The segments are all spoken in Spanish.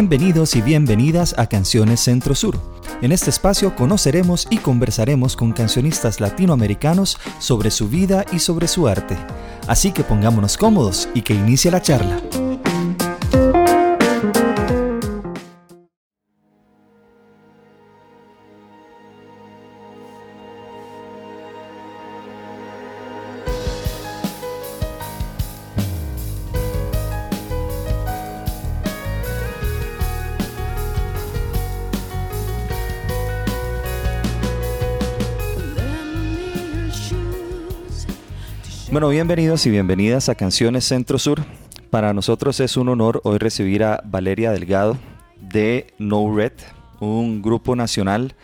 Bienvenidos y bienvenidas a Canciones Centro Sur. En este espacio conoceremos y conversaremos con cancionistas latinoamericanos sobre su vida y sobre su arte. Así que pongámonos cómodos y que inicie la charla. Bueno, bienvenidos y bienvenidas a Canciones Centro Sur. Para nosotros es un honor hoy recibir a Valeria Delgado de No Red, un grupo nacional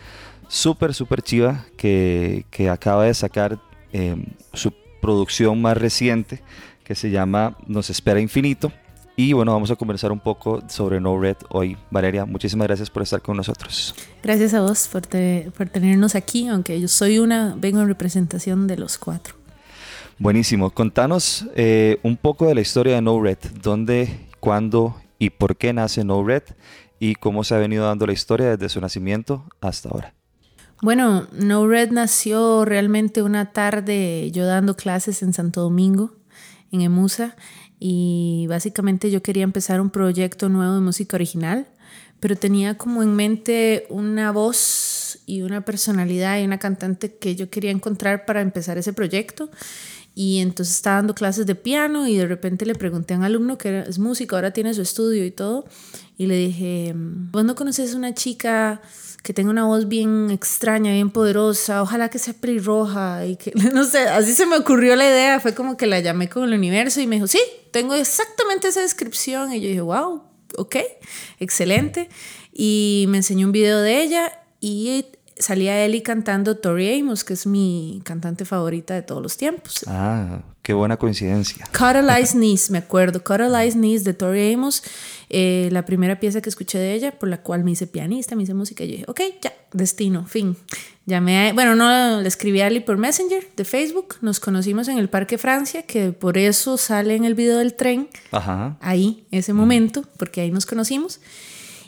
súper, súper chiva que, que, acaba de sacar eh, su producción más reciente que se llama Nos Espera Infinito. Y bueno, vamos a conversar un poco sobre No Red hoy. Valeria, muchísimas gracias por estar con nosotros. Gracias a vos por, por tenernos aquí, aunque yo soy una, vengo en representación de los cuatro. Buenísimo. Contanos eh, un poco de la historia de No Red. ¿Dónde, cuándo y por qué nace No Red? Y cómo se ha venido dando la historia desde su nacimiento hasta ahora. Bueno, No Red nació realmente una tarde yo dando clases en Santo Domingo, en Emusa, y básicamente yo quería empezar un proyecto nuevo de música original, pero tenía como en mente una voz y una personalidad y una cantante que yo quería encontrar para empezar ese proyecto. Y entonces estaba dando clases de piano y de repente le pregunté a un alumno que es músico, ahora tiene su estudio y todo. Y le dije, ¿vos no conoces una chica que tenga una voz bien extraña, bien poderosa? Ojalá que sea pelirroja y que, no sé, así se me ocurrió la idea. Fue como que la llamé con el universo y me dijo, sí, tengo exactamente esa descripción. Y yo dije, wow, ok, excelente. Y me enseñó un video de ella y salía Ellie cantando Tori Amos, que es mi cantante favorita de todos los tiempos. Ah, qué buena coincidencia. Cuddle Knees, me acuerdo. Cuddle Knees de Tori Amos, eh, la primera pieza que escuché de ella, por la cual me hice pianista, me hice música. Y yo dije, ok, ya, destino, fin. Llamé a, bueno, no, le escribí a Ellie por Messenger de Facebook. Nos conocimos en el Parque Francia, que por eso sale en el video del tren. Ajá. Ahí, ese momento, porque ahí nos conocimos.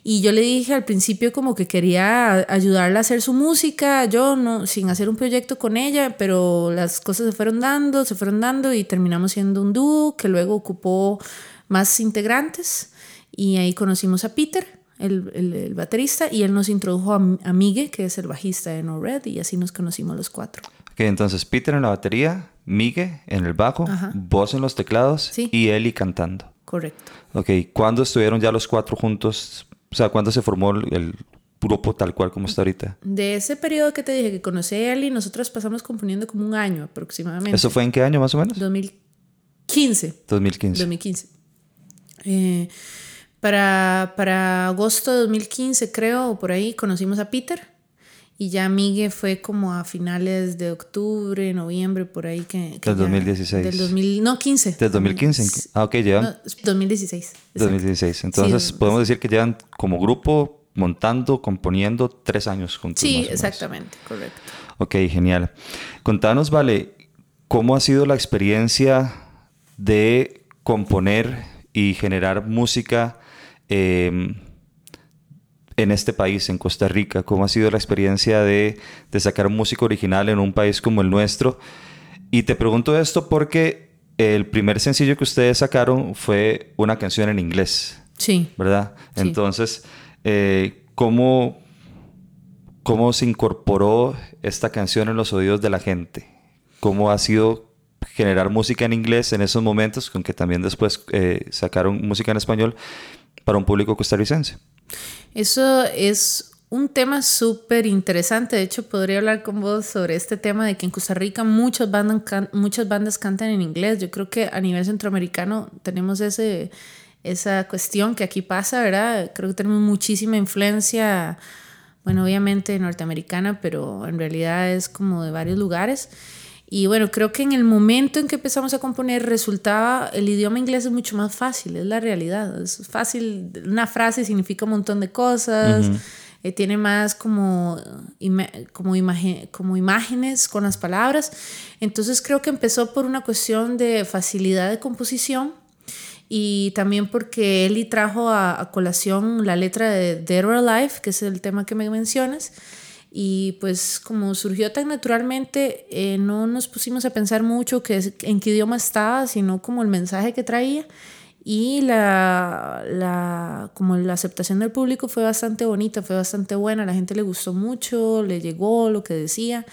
Y yo le dije al principio como que quería ayudarla a hacer su música, yo no, sin hacer un proyecto con ella, pero las cosas se fueron dando, se fueron dando y terminamos siendo un dúo que luego ocupó más integrantes y ahí conocimos a Peter, el, el, baterista, y él nos introdujo a, a, Migue, que es el bajista de No Red, y así nos conocimos los cuatro. Ok, entonces Peter en la batería, Migue en el bajo, vos en los teclados y Eli cantando. Correcto. Ok, ¿cuándo estuvieron ya los cuatro juntos o sea, ¿cuándo se formó el, grupo tal cual como está ahorita? De ese periodo que te dije que conocí a Eli, nosotros pasamos componiendo como un año aproximadamente. ¿Eso fue en qué año más o menos? 2015. 2015. 2015. Eh, para, para agosto de 2015, creo, o por ahí, conocimos a Peter. Y ya Migue fue como a finales de octubre, noviembre, por ahí que... del 2016. Del 2000, no, 15. Del 2015. Ah, ok, llevan... No, 2016. 2016. Entonces, sí, podemos decir que llevan como grupo montando, componiendo tres años juntos. Sí, exactamente, correcto. Ok, genial. Contanos, Vale, ¿cómo ha sido la experiencia de componer y generar música? Eh, en este país, en Costa Rica? ¿Cómo ha sido la experiencia de, de sacar música original en un país como el nuestro? Y te pregunto esto porque el primer sencillo que ustedes sacaron fue una canción en inglés. Sí. ¿Verdad? Entonces, eh, ¿cómo, ¿cómo se incorporó esta canción en los oídos de la gente? ¿Cómo ha sido generar música en inglés en esos momentos, aunque también después eh, sacaron música en español para un público costarricense? Eso es un tema súper interesante. De hecho, podría hablar con vos sobre este tema de que en Costa Rica muchas bandas, muchas bandas cantan en inglés. Yo creo que a nivel centroamericano tenemos ese, esa cuestión que aquí pasa, ¿verdad? Creo que tenemos muchísima influencia, bueno, obviamente norteamericana, pero en realidad es como de varios lugares. Y bueno, creo que en el momento en que empezamos a componer resultaba, el idioma inglés es mucho más fácil, es la realidad. Es fácil, una frase significa un montón de cosas, eh, tiene más como, como, como imágenes con las palabras. Entonces creo que empezó por una cuestión de facilidad de composición y también porque Eli trajo a, colación la letra de Dead or Alive, que es el tema que me mencionas. Y pues como surgió tan naturalmente, eh, no nos pusimos a pensar mucho que, en qué idioma estaba, sino como el mensaje que traía. Y la, la, como la aceptación del público fue bastante bonita, fue bastante buena, la gente le gustó mucho, le llegó lo que decía.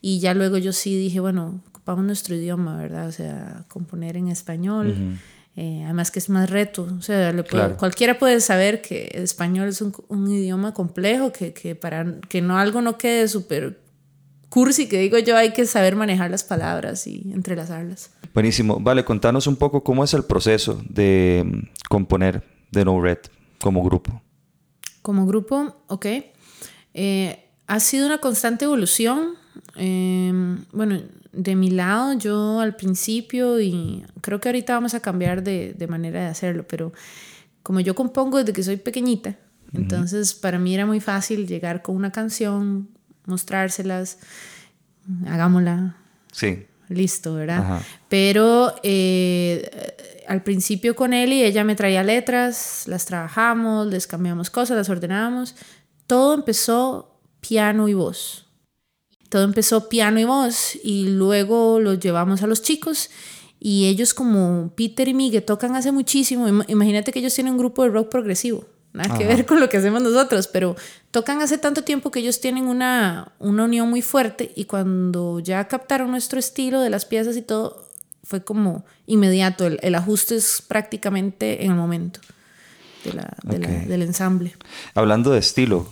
Y ya luego yo sí dije, bueno, ocupamos nuestro idioma, ¿verdad? O sea, componer en español. Eh, además que es más reto, o sea, cualquiera puede saber que el español es un, un idioma complejo, que, que, para que no algo no quede súper cursi, que digo yo, hay que saber manejar las palabras y entrelazarlas. Buenísimo. Vale, contanos un poco cómo es el proceso de mm, componer de No Red como grupo. Como grupo, ok. Eh, ha sido una constante evolución. Em, bueno, de mi lado, yo al principio, y creo que ahorita vamos a cambiar de, de manera de hacerlo, pero como yo compongo desde que soy pequeñita, entonces para mí era muy fácil llegar con una canción, mostrárselas, hagámosla. Sí. Listo, ¿verdad? Pero eh, al principio con y ella me traía letras, las trabajamos, les cambiamos cosas, las ordenábamos. Todo empezó piano y voz todo empezó piano y voz y luego los llevamos a los chicos y ellos como Peter y Miguel tocan hace muchísimo, imagínate que ellos tienen un grupo de rock progresivo, nada que ver con lo que hacemos nosotros, pero tocan hace tanto tiempo que ellos tienen una, una unión muy fuerte y cuando ya captaron nuestro estilo de las piezas y todo, fue como inmediato, el, el ajuste es prácticamente en el momento de la, del ensamble. Hablando de estilo,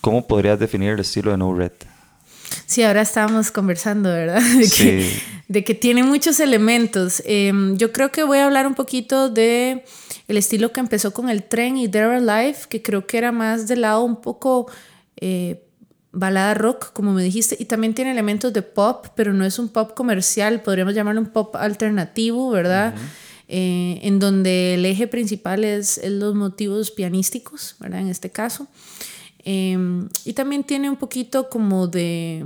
¿cómo podrías definir el estilo de No Red? Sí, ahora estábamos conversando, ¿verdad? De, que, de que tiene muchos elementos. Em, yo creo que voy a hablar un poquito de el estilo que empezó con el tren y There Life, que creo que era más del lado un poco eh, balada rock, como me dijiste, y también tiene elementos de pop, pero no es un pop comercial, podríamos llamarlo un pop alternativo, ¿verdad? Eh, en donde el eje principal es, es, los motivos pianísticos, ¿verdad? En este caso. Em, y también tiene un poquito como de,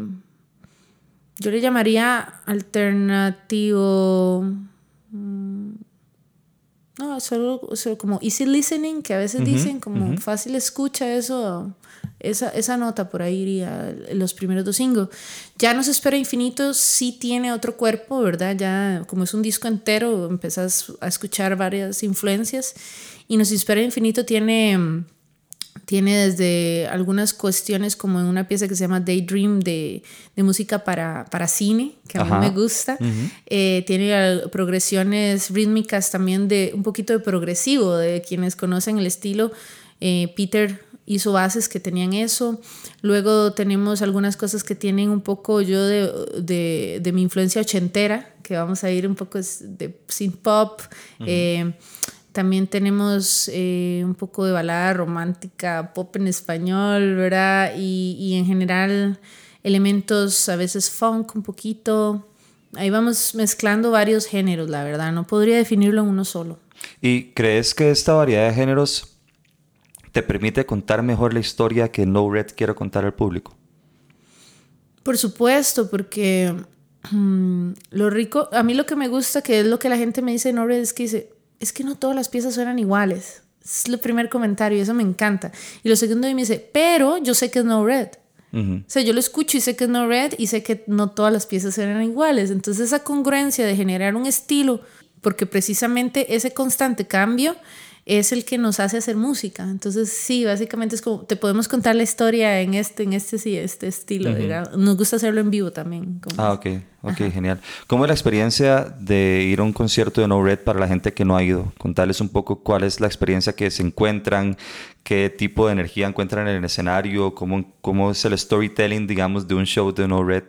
yo le llamaría alternativo, mm, no, solo, como easy listening, que a veces dicen, como fácil escucha eso, esa, esa nota por ahí iría los primeros dos singles. Ya no se espera infinito, sí tiene otro cuerpo, ¿verdad? Ya como es un disco entero, empezás a escuchar varias influencias y nos espera infinito tiene tiene desde algunas cuestiones como en una pieza que se llama Daydream de, de música para, para, cine, que a mí me gusta. Eh, tiene progresiones rítmicas también de un poquito de progresivo, de quienes conocen el estilo. Eh, Peter hizo bases que tenían eso. Luego tenemos algunas cosas que tienen un poco yo de, de, de mi influencia ochentera, que vamos a ir un poco de synth pop. También tenemos eh, un poco de balada romántica, pop en español, ¿verdad? Y, y, en general elementos a veces funk un poquito. Ahí vamos mezclando varios géneros, la verdad. No podría definirlo en uno solo. ¿Y crees que esta variedad de géneros te permite contar mejor la historia que No Red quiere contar al público? Por supuesto, porque lo rico, a mí lo que me gusta, que es lo que la gente me dice No Red, es que dice, es que no todas las piezas suenan iguales. Es el primer comentario y eso me encanta. Y lo segundo me dice, pero yo sé que es no red. O sea, yo lo escucho y sé que es no red y sé que no todas las piezas suenan iguales. Entonces esa congruencia de generar un estilo, porque precisamente ese constante cambio es el que nos hace hacer música. Entonces, sí, básicamente es como, te podemos contar la historia en este, en este, sí, este estilo. Nos gusta hacerlo en vivo también. ah, ok, ok, genial. ¿Cómo es la experiencia de ir a un concierto de No Red para la gente que no ha ido? Contarles un poco cuál es la experiencia que se encuentran, qué tipo de energía encuentran en el escenario, cómo, cómo es el storytelling, digamos, de un show de No Red.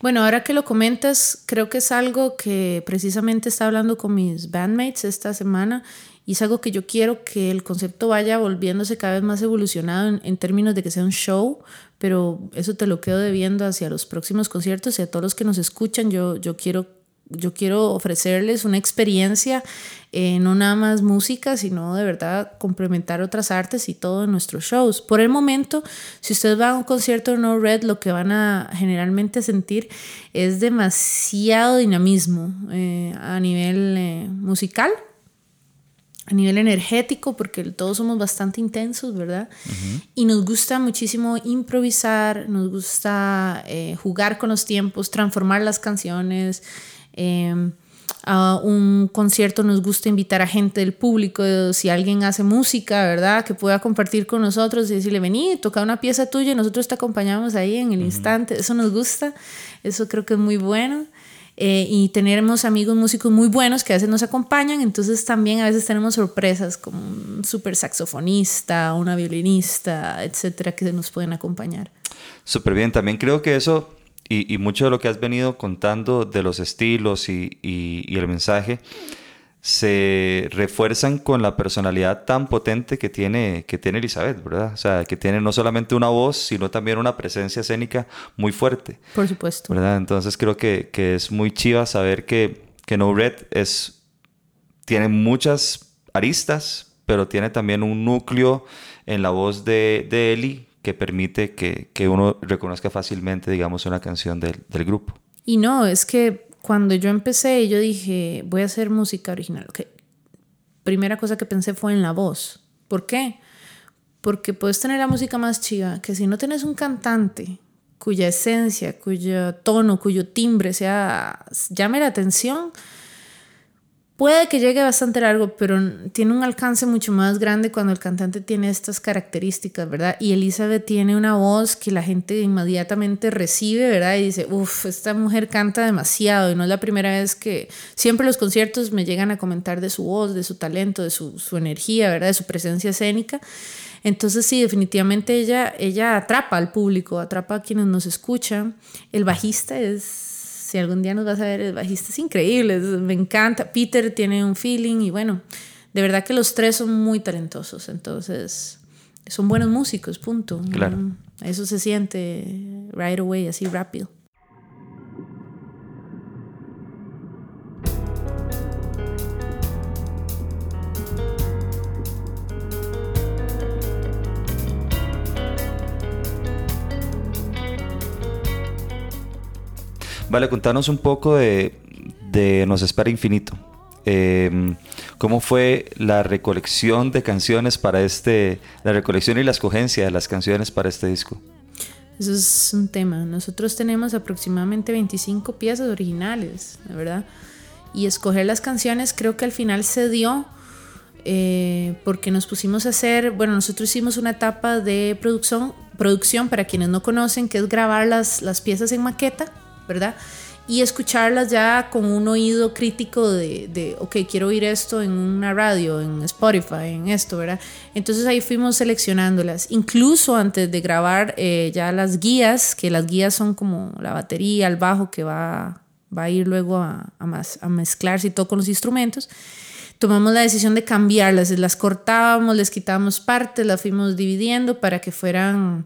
Bueno, ahora que lo comentas, creo que es algo que precisamente está hablando con mis bandmates esta semana y es algo que yo quiero que el concepto vaya volviéndose cada vez más evolucionado en, términos de que sea un show, pero eso te lo quedo debiendo hacia los próximos conciertos y a todos los que nos escuchan. Yo, yo quiero yo quiero ofrecerles una experiencia, eh, no nada más música, sino de verdad complementar otras artes y todo en nuestros shows. Por el momento, si ustedes van a un concierto de No Red, lo que van a generalmente sentir es demasiado dinamismo eh, a nivel eh, musical a nivel energético, porque todos somos bastante intensos, ¿verdad? Y nos gusta muchísimo improvisar, nos gusta eh, jugar con los tiempos, transformar las canciones. Em, a un concierto nos gusta invitar a gente del público, si alguien hace música, ¿verdad? Que pueda compartir con nosotros y decirle, vení, toca una pieza tuya y nosotros te acompañamos ahí en el instante. Eso nos gusta, eso creo que es muy bueno. Eh, y tenemos amigos músicos muy buenos que a veces nos acompañan, entonces también a veces tenemos sorpresas como un super saxofonista, una violinista, etcétera, que nos pueden acompañar. Súper bien, también creo que eso y, mucho de lo que has venido contando de los estilos y, y, el mensaje se refuerzan con la personalidad tan potente que tiene, que tiene Elizabeth, ¿verdad? O sea, que tiene no solamente una voz, sino también una presencia escénica muy fuerte. Por supuesto. ¿verdad? Entonces creo que, que es muy chiva saber que, que No Red es, tiene muchas aristas, pero tiene también un núcleo en la voz de, de Eli que permite que, que, uno reconozca fácilmente, digamos, una canción del, del, grupo. Y no, es que cuando yo empecé, yo dije, voy a hacer música original. Okay. Primera cosa que pensé fue en la voz. ¿Por qué? Porque puedes tener la música más chiva, que si no tienes un cantante cuya esencia, cuyo tono, cuyo timbre sea, llame la atención, Puede que llegue bastante largo, pero tiene un alcance mucho más grande cuando el cantante tiene estas características, ¿verdad? Y Elizabeth tiene una voz que la gente inmediatamente recibe, ¿verdad? Y dice, uff, esta mujer canta demasiado. Y no es la primera vez que siempre los conciertos me llegan a comentar de su voz, de su talento, de su, su energía, ¿verdad? De su presencia escénica. Entonces sí, definitivamente ella, ella atrapa al público, atrapa a quienes nos escuchan. El bajista es si algún día nos vas a ver, el bajista es increíble, me encanta. Peter tiene un feeling y bueno, de verdad que los tres son muy talentosos, entonces son buenos músicos, punto. Claro. Eso se siente right away, así rápido. Vale, contanos un poco de, Nos Espera Infinito. Em, ¿Cómo fue la recolección de canciones para este, la recolección y la escogencia de las canciones para este disco? Eso es un tema. Nosotros tenemos aproximadamente 25 piezas originales, ¿verdad? Y escoger las canciones creo que al final se dio eh, porque nos pusimos a hacer, bueno, nosotros hicimos una etapa de producción, producción para quienes no conocen, que es grabar las, las piezas en maqueta ¿verdad? Y escucharlas ya con un oído crítico de, de, ok, quiero oír esto en una radio, en Spotify, en esto, ¿verdad? Entonces ahí fuimos seleccionándolas. Incluso antes de grabar eh, ya las guías, que las guías son como la batería, el bajo que va, va a ir luego a, a, a mezclarse y todo con los instrumentos tomamos la decisión de cambiarlas, las cortábamos, les quitábamos partes, las fuimos dividiendo para que fueran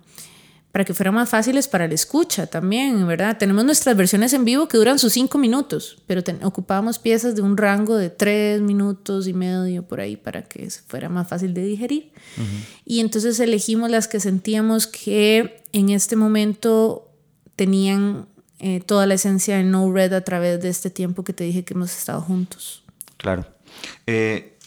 para que fueran más fáciles para la escucha también, ¿verdad? Tenemos nuestras versiones en vivo que duran sus cinco minutos, pero ocupábamos piezas de un rango de tres minutos y medio por ahí para que fuera más fácil de digerir. Y entonces elegimos las que sentíamos que en este momento tenían eh, toda la esencia de No Red a través de este tiempo que te dije que hemos estado juntos. Claro. Eh,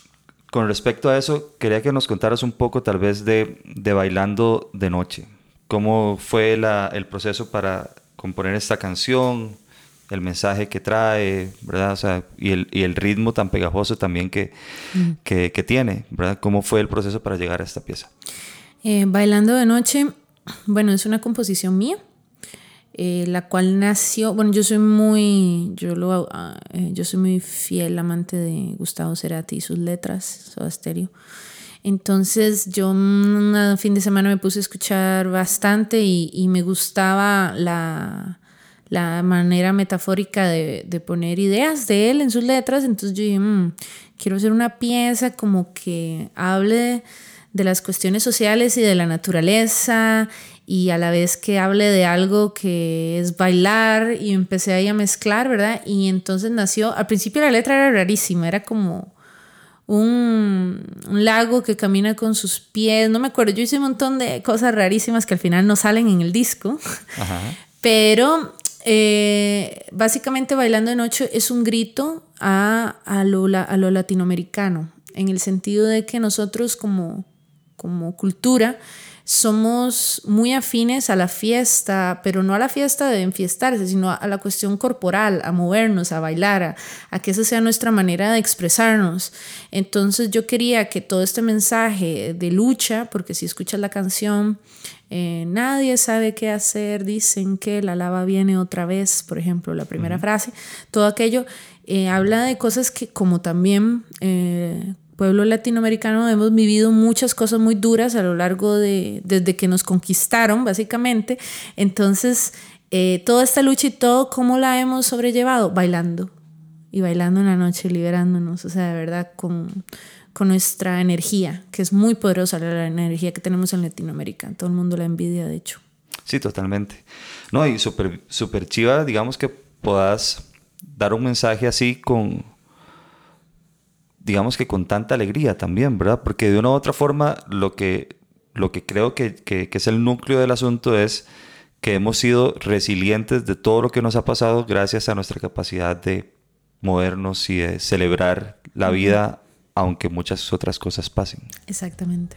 con respecto a eso, quería que nos contaras un poco tal vez de, de Bailando de Noche ¿Cómo fue el proceso para componer esta canción? El mensaje que trae, ¿verdad? O sea, y, el, y el ritmo tan pegajoso también que, que, que, tiene, ¿verdad? ¿Cómo fue el proceso para llegar a esta pieza? Eh, Bailando de Noche, bueno, es una composición mía. Eh, la cual nació, bueno, yo soy muy, yo lo, ah, eh, yo soy muy fiel amante de Gustavo Cerati y sus letras, Soda Stereo. Entonces yo un fin de semana me puse a escuchar bastante y, me gustaba la, manera metafórica de, poner ideas de él en sus letras. Entonces yo dije, mm, quiero hacer una pieza como que hable de las cuestiones sociales y de la naturaleza y a la vez que hable de algo que es bailar y empecé ahí a mezclar, ¿verdad? Y entonces nació, al principio la letra era rarísima, era como un, lago que camina con sus pies, no me acuerdo, yo hice un montón de cosas rarísimas que al final no salen en el disco, pero eh, básicamente Bailando de Noche es un grito a, a, lo, a lo latinoamericano, en el sentido de que nosotros como, como cultura somos muy afines a la fiesta, pero no a la fiesta de enfiestarse, sino a la cuestión corporal, a movernos, a bailar, a, que esa sea nuestra manera de expresarnos. Entonces yo quería que todo este mensaje de lucha, porque si escuchas la canción, eh, nadie sabe qué hacer, dicen que la lava viene otra vez, por ejemplo, la primera frase, todo aquello eh, habla de cosas que como también... Eh, pueblo latinoamericano hemos vivido muchas cosas muy duras a lo largo de, desde que nos conquistaron, básicamente. Entonces, eh, toda esta lucha y todo, ¿cómo la hemos sobrellevado? Bailando. Y bailando en la noche, liberándonos, o sea, de verdad, con, con nuestra energía, que es muy poderosa la, energía que tenemos en Latinoamérica. Todo el mundo la envidia, de hecho. Sí, totalmente. No, y súper super chiva, digamos que puedas dar un mensaje así con, digamos que con tanta alegría también, ¿verdad? Porque de una u otra forma lo que, lo que creo que, que, es el núcleo del asunto es que hemos sido resilientes de todo lo que nos ha pasado gracias a nuestra capacidad de movernos y de celebrar la vida aunque muchas otras cosas pasen. Exactamente.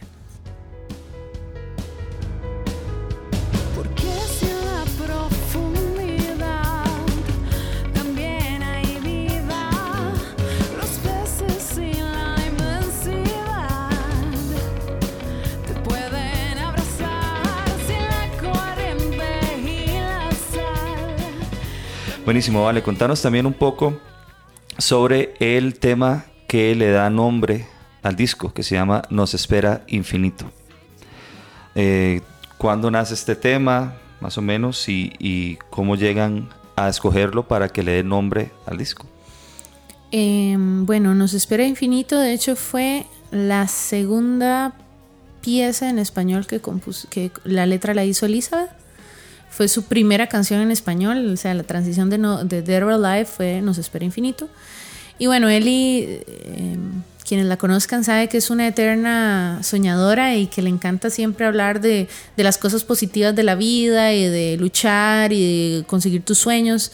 Buenísimo, vale. Contanos también un poco sobre el tema que le da nombre al disco, que se llama Nos espera infinito. Eh, ¿Cuándo nace este tema, más o menos, y, cómo llegan a escogerlo para que le dé nombre al disco? Em, bueno, Nos espera infinito, de hecho fue la segunda pieza en español que, que la letra la hizo Elizabeth. Fue su primera canción en español, o sea, la transición de, no, de Dead fue Nos espera infinito. Y bueno, Eli, eh, quienes la conozcan, sabe que es una eterna soñadora y que le encanta siempre hablar de, de las cosas positivas de la vida y de luchar y de conseguir tus sueños.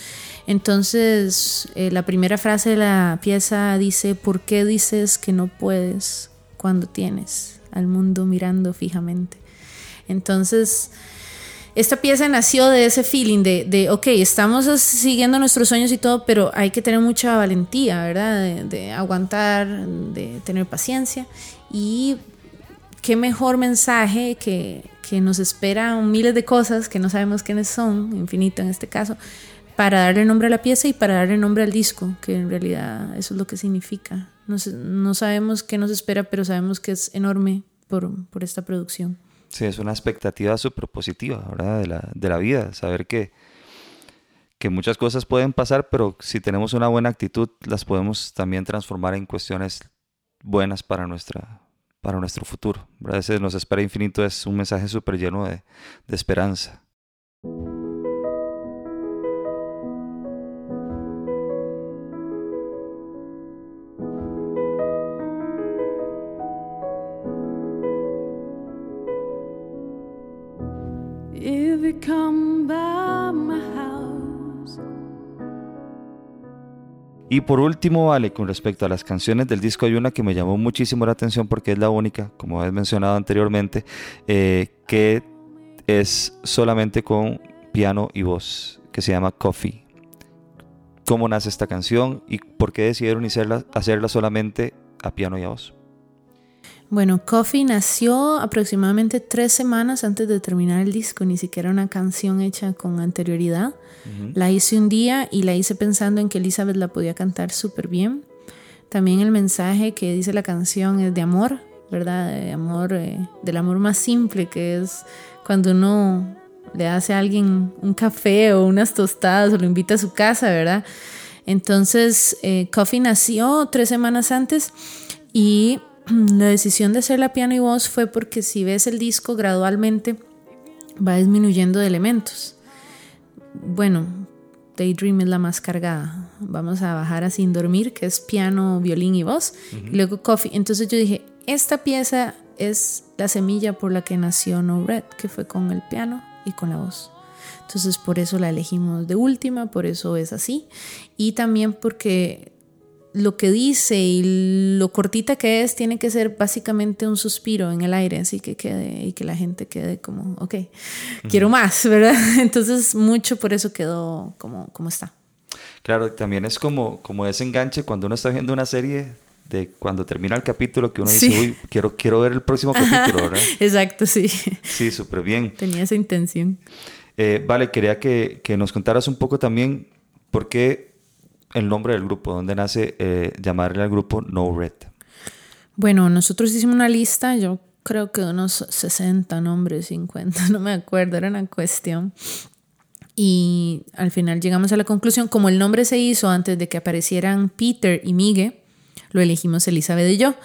Entonces, eh, la primera frase de la pieza dice, ¿por qué dices que no puedes cuando tienes al mundo mirando fijamente? Entonces, esta pieza nació de ese feeling de, de, ok, estamos siguiendo nuestros sueños y todo, pero hay que tener mucha valentía, ¿verdad? De, aguantar, de tener paciencia. Y qué mejor mensaje que, que nos esperan miles de cosas que no sabemos quiénes son, infinito en este caso, para darle nombre a la pieza y para darle nombre al disco, que en realidad eso es lo que significa. No, no sabemos qué nos espera, pero sabemos que es enorme por, por esta producción. Sí, es una expectativa súper positiva, ¿verdad? De la, de la vida, saber que, que muchas cosas pueden pasar, pero si tenemos una buena actitud, las podemos también transformar en cuestiones buenas para, nuestra, para nuestro futuro. ¿verdad? Ese nos espera infinito es un mensaje súper lleno de, de esperanza. Y por último, vale, con respecto a las canciones del disco, hay una que me llamó muchísimo la atención porque es la única, como he mencionado anteriormente, eh, que es solamente con piano y voz, que se llama Coffee. ¿Cómo nace esta canción y por qué decidieron hacerla, hacerla solamente a piano y a voz? Bueno, Coffee nació aproximadamente tres semanas antes de terminar el disco, ni siquiera una canción hecha con anterioridad. La hice un día y la hice pensando en que Elizabeth la podía cantar súper bien. También el mensaje que dice la canción es de amor, ¿verdad? De amor, eh, del amor más simple, que es cuando uno le hace a alguien un café o unas tostadas o lo invita a su casa, ¿verdad? Entonces, eh, Coffee nació tres semanas antes y la decisión de hacer la piano y voz fue porque si ves el disco gradualmente va disminuyendo de elementos. Bueno, Daydream es la más cargada. Vamos a bajar a Sin Dormir, que es piano, violín y voz. Y luego Coffee. Entonces yo dije, esta pieza es la semilla por la que nació No Red, que fue con el piano y con la voz. Entonces por eso la elegimos de última, por eso es así. Y también porque lo que dice y lo cortita que es tiene que ser básicamente un suspiro en el aire, así que quede y que la gente quede como, ok, quiero más, ¿verdad? Entonces mucho por eso quedó como, como está. Claro, también es como, como ese enganche cuando uno está viendo una serie de cuando termina el capítulo que uno dice, uy, quiero, quiero ver el próximo capítulo, ¿verdad? Exacto, sí. Sí, súper bien. Tenía esa intención. Eh, vale, quería que, que, nos contaras un poco también por qué el nombre del grupo, dónde nace eh, llamarle al grupo No Red. Bueno, nosotros hicimos una lista, yo creo que unos 60 nombres, 50, no me acuerdo, era una cuestión. Y al final llegamos a la conclusión, como el nombre se hizo antes de que aparecieran Peter y Migue, lo elegimos Elizabeth y yo.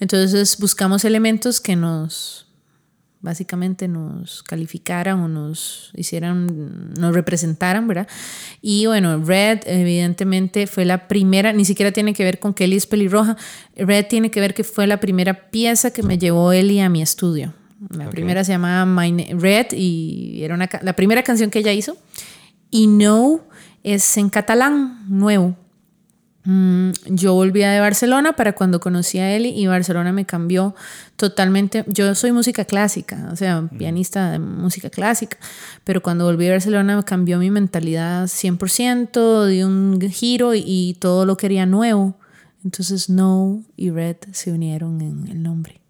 Entonces buscamos elementos que nos básicamente nos calificaran o nos hicieran, nos representaran, ¿verdad? Y bueno, Red evidentemente fue la primera, ni siquiera tiene que ver con que Ellie es pelirroja, Red tiene que ver que fue la primera pieza que me llevó Ellie a mi estudio. La primera se llamaba My Red y era una, la primera canción que ella hizo. Y No es en catalán, nuevo. Mm, yo volvía de Barcelona para cuando conocí a Eli y Barcelona me cambió totalmente. Yo soy música clásica, o sea, pianista de música clásica, pero cuando volví a Barcelona me cambió mi mentalidad 100%, di un giro y, todo lo quería nuevo. Entonces No y Red se unieron en el nombre.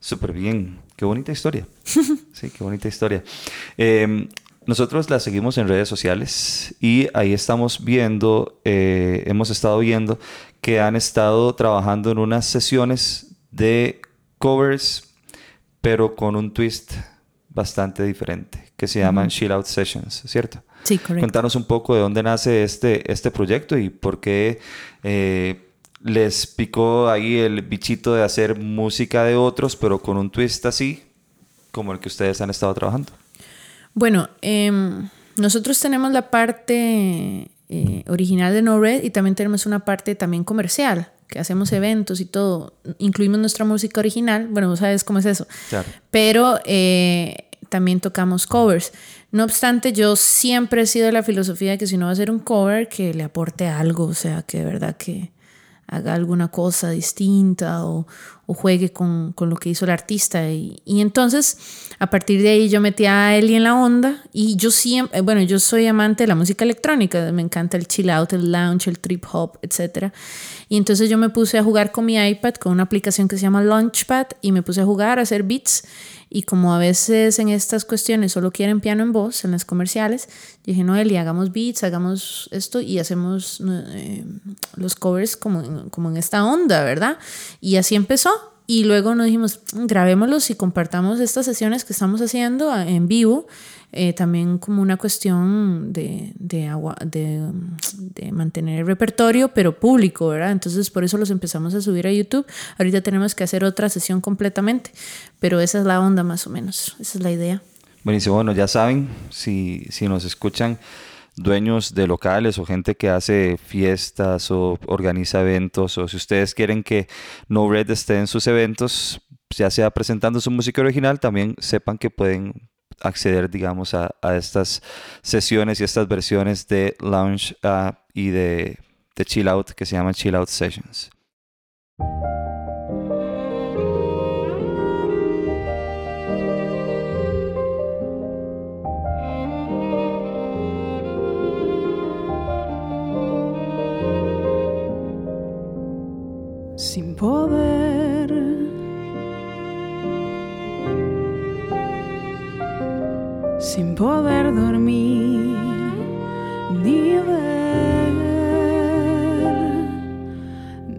Súper bien, qué bonita historia. sí, qué bonita historia. Eh, nosotros la seguimos en redes sociales y ahí estamos viendo, eh, hemos estado viendo que han estado trabajando en unas sesiones de covers, pero con un twist bastante diferente, que se llaman Chill Out Sessions, ¿cierto? Sí, correcto. Cuéntanos un poco de dónde nace este, este proyecto y por qué eh, les picó ahí el bichito de hacer música de otros, pero con un twist así, como el que ustedes han estado trabajando. Bueno, em, nosotros tenemos la parte eh, original de No Red y también tenemos una parte también comercial, que hacemos eventos y todo. Incluimos nuestra música original, bueno, vos sabes cómo es eso. Pero eh, también tocamos covers. No obstante, yo siempre he sido de la filosofía de que si no va a ser un cover, que le aporte algo, o sea, que de verdad que haga alguna cosa distinta o, juegue con, lo que hizo el artista. Y, entonces, a partir de ahí yo metí a Eli en la onda y yo siempre, bueno, yo soy amante de la música electrónica, me encanta el chill out, el lounge, el trip hop, etc. Y entonces yo me puse a jugar con mi iPad, con una aplicación que se llama Launchpad y me puse a jugar, a hacer beats. Y como a veces en estas cuestiones solo quieren piano en voz, en las comerciales, dije, no, Eli, hagamos beats, hagamos esto y hacemos eh, los covers como como en esta onda, ¿verdad? Y así empezó. Y luego nos dijimos, grabémoslos y compartamos estas sesiones que estamos haciendo en vivo eh, también como una cuestión de, de, agua, de, de, mantener el repertorio, pero público, ¿verdad? Entonces por eso los empezamos a subir a YouTube. Ahorita tenemos que hacer otra sesión completamente, pero esa es la onda más o menos, esa es la idea. Buenísimo, bueno, ya saben, si, si nos escuchan dueños de locales o gente que hace fiestas o organiza eventos o si ustedes quieren que No Red esté en sus eventos, ya sea presentando su música original, también sepan que pueden acceder, digamos, a, estas sesiones y estas versiones de Lounge y de, de Chill Out que se llaman Chill Out Sessions. Sin poder sin poder dormir ni ver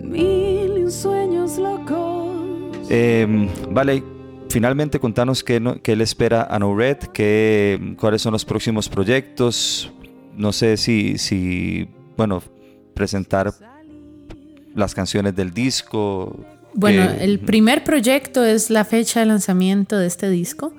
mil sueños locos. Em, vale, finalmente contanos qué, qué le espera a No Red, qué, cuáles son los próximos proyectos. No sé si, si bueno, presentar las canciones del disco. Bueno, el primer proyecto es la fecha de lanzamiento de este disco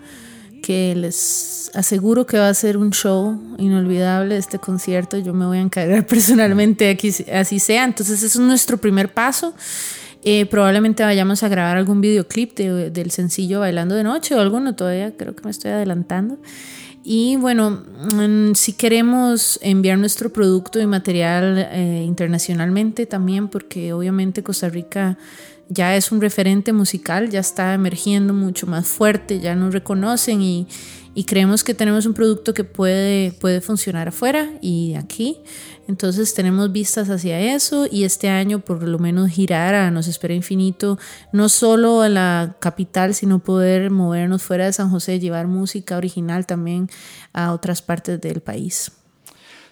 que les aseguro que va a ser un show inolvidable este concierto. Yo me voy a encargar personalmente aquí, así sea. Entonces, ese es nuestro primer paso. Eh, probablemente vayamos a grabar algún videoclip del sencillo Bailando de Noche o alguno, todavía creo que me estoy adelantando. Y bueno, mm, si queremos enviar nuestro producto y material eh, internacionalmente también, porque obviamente Costa Rica ya es un referente musical, ya está emergiendo mucho más fuerte, ya nos reconocen y, y creemos que tenemos un producto que puede, puede funcionar afuera y aquí. Entonces tenemos vistas hacia eso y este año por lo menos girar a Nos Espera Infinito, no solo a la capital, sino poder movernos fuera de San José, llevar música original también a otras partes del país.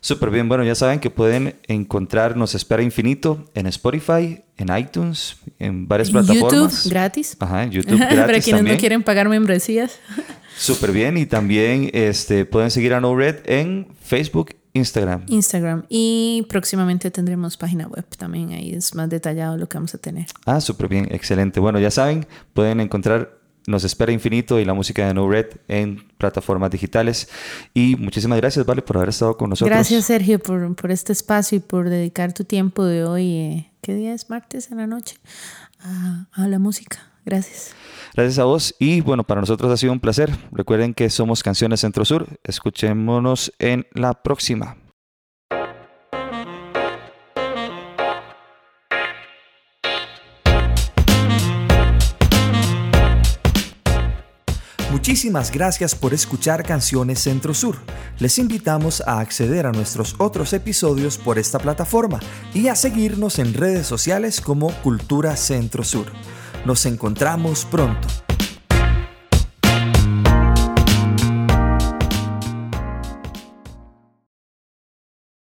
Súper bien, bueno, ya saben que pueden encontrar Nos Espera Infinito en Spotify, en iTunes, en varias plataformas. YouTube gratis. Ajá, en YouTube gratis Para quienes no quieren pagar membresías. Súper bien, y también este, pueden seguir a No Red en Facebook, Instagram. Instagram. Y próximamente tendremos página web también, ahí es más detallado lo que vamos a tener. Ah, súper bien, excelente. Bueno, ya saben, pueden encontrar nos espera infinito y la música de No Red en plataformas digitales. Y muchísimas gracias, Vale, por haber estado con nosotros. Gracias, Sergio, por, por este espacio y por dedicar tu tiempo de hoy. Eh, ¿Qué día es? Martes en la noche. A, a la música. Gracias. Gracias a vos. Y bueno, para nosotros ha sido un placer. Recuerden que somos Canciones Centro Sur. Escuchémonos en la próxima. Muchísimas gracias por escuchar Canciones Centro Sur. Les invitamos a acceder a nuestros otros episodios por esta plataforma y a seguirnos en redes sociales como Cultura Centro Sur. Nos encontramos pronto.